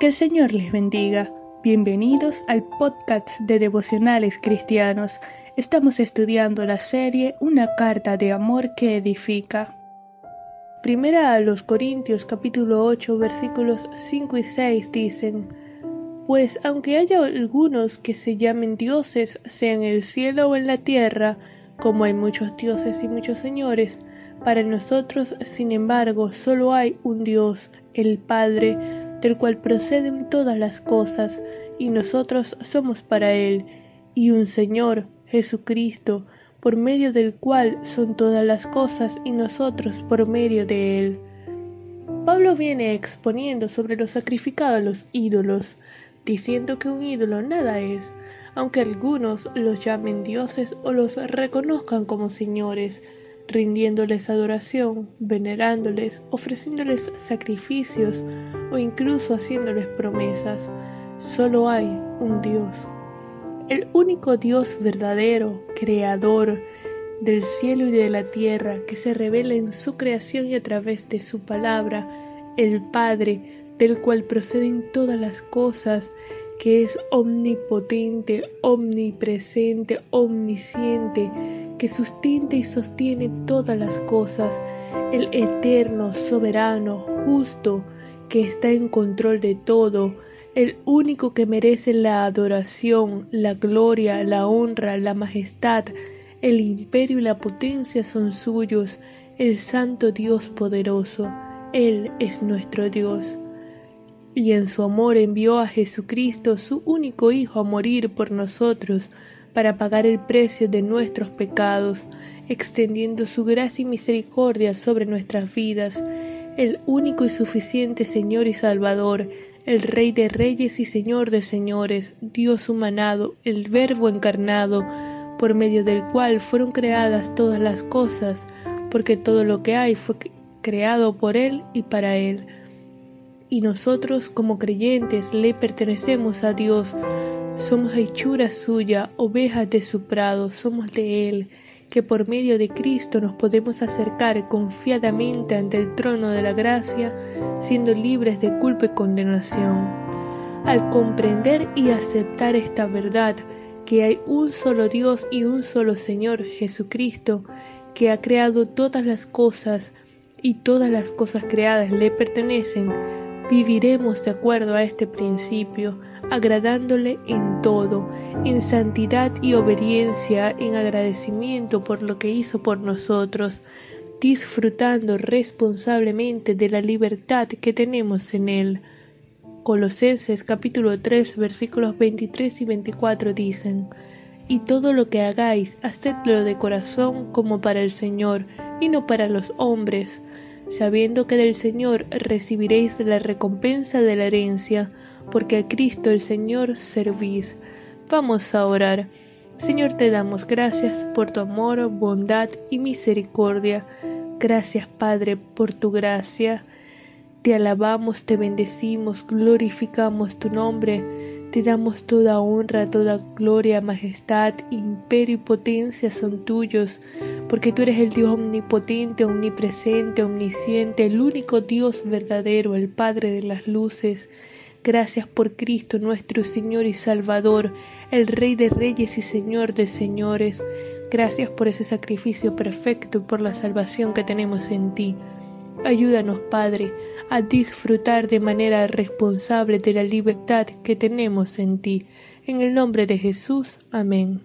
Que el Señor les bendiga. Bienvenidos al podcast de devocionales cristianos. Estamos estudiando la serie Una carta de amor que edifica. Primera a los Corintios capítulo 8 versículos 5 y 6 dicen, Pues aunque haya algunos que se llamen dioses, sea en el cielo o en la tierra, como hay muchos dioses y muchos señores, para nosotros, sin embargo, solo hay un Dios, el Padre, del cual proceden todas las cosas, y nosotros somos para Él, y un Señor, Jesucristo, por medio del cual son todas las cosas, y nosotros por medio de Él. Pablo viene exponiendo sobre lo sacrificado a los ídolos, diciendo que un ídolo nada es, aunque algunos los llamen dioses o los reconozcan como señores, rindiéndoles adoración, venerándoles, ofreciéndoles sacrificios o incluso haciéndoles promesas. Solo hay un Dios. El único Dios verdadero, creador del cielo y de la tierra, que se revela en su creación y a través de su palabra, el Padre, del cual proceden todas las cosas, que es omnipotente, omnipresente, omnisciente, que sustenta y sostiene todas las cosas, el eterno, soberano, justo, que está en control de todo, el único que merece la adoración, la gloria, la honra, la majestad, el imperio y la potencia son suyos, el santo Dios poderoso, Él es nuestro Dios. Y en su amor envió a Jesucristo, su único Hijo, a morir por nosotros, para pagar el precio de nuestros pecados, extendiendo su gracia y misericordia sobre nuestras vidas, el único y suficiente Señor y Salvador, el Rey de Reyes y Señor de Señores, Dios humanado, el Verbo encarnado, por medio del cual fueron creadas todas las cosas, porque todo lo que hay fue creado por Él y para Él y nosotros como creyentes le pertenecemos a Dios. Somos hechura suya, ovejas de su prado, somos de Él, que por medio de Cristo nos podemos acercar confiadamente ante el trono de la gracia, siendo libres de culpa y condenación. Al comprender y aceptar esta verdad, que hay un solo Dios y un solo Señor Jesucristo, que ha creado todas las cosas, y todas las cosas creadas le pertenecen, viviremos de acuerdo a este principio, agradándole en todo, en santidad y obediencia, en agradecimiento por lo que hizo por nosotros, disfrutando responsablemente de la libertad que tenemos en Él. Colosenses capítulo 3 versículos 23 y 24 dicen, Y todo lo que hagáis, hacedlo de corazón como para el Señor, y no para los hombres, sabiendo que del Señor recibiréis la recompensa de la herencia, porque a Cristo el Señor servís. Vamos a orar. Señor, te damos gracias por tu amor, bondad y misericordia. Gracias, Padre, por tu gracia. Te alabamos, te bendecimos, glorificamos tu nombre te damos toda honra, toda gloria, majestad, imperio y potencia son tuyos, porque tú eres el Dios omnipotente, omnipresente, omnisciente, el único Dios verdadero, el Padre de las luces. Gracias por Cristo nuestro Señor y Salvador, el Rey de Reyes y Señor de Señores. Gracias por ese sacrificio perfecto, por la salvación que tenemos en ti. Ayúdanos, Padre, a disfrutar de manera responsable de la libertad que tenemos en ti. En el nombre de Jesús. Amén.